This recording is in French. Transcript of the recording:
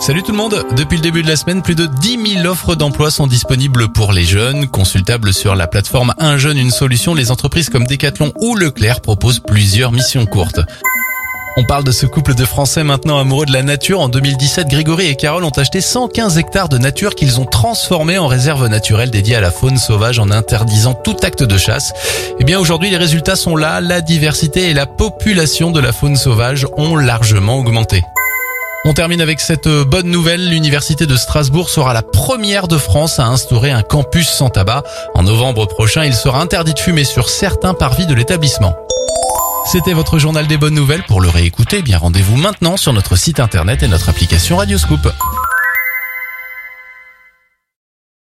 Salut tout le monde Depuis le début de la semaine, plus de 10 000 offres d'emploi sont disponibles pour les jeunes. Consultables sur la plateforme Un jeune, une solution, les entreprises comme Decathlon ou Leclerc proposent plusieurs missions courtes. On parle de ce couple de Français maintenant amoureux de la nature. En 2017, Grégory et Carole ont acheté 115 hectares de nature qu'ils ont transformés en réserve naturelle dédiée à la faune sauvage en interdisant tout acte de chasse. Eh bien aujourd'hui, les résultats sont là. La diversité et la population de la faune sauvage ont largement augmenté. On termine avec cette bonne nouvelle. L'université de Strasbourg sera la première de France à instaurer un campus sans tabac. En novembre prochain, il sera interdit de fumer sur certains parvis de l'établissement. C'était votre journal des bonnes nouvelles. Pour le réécouter, eh bien rendez-vous maintenant sur notre site internet et notre application Radioscoop.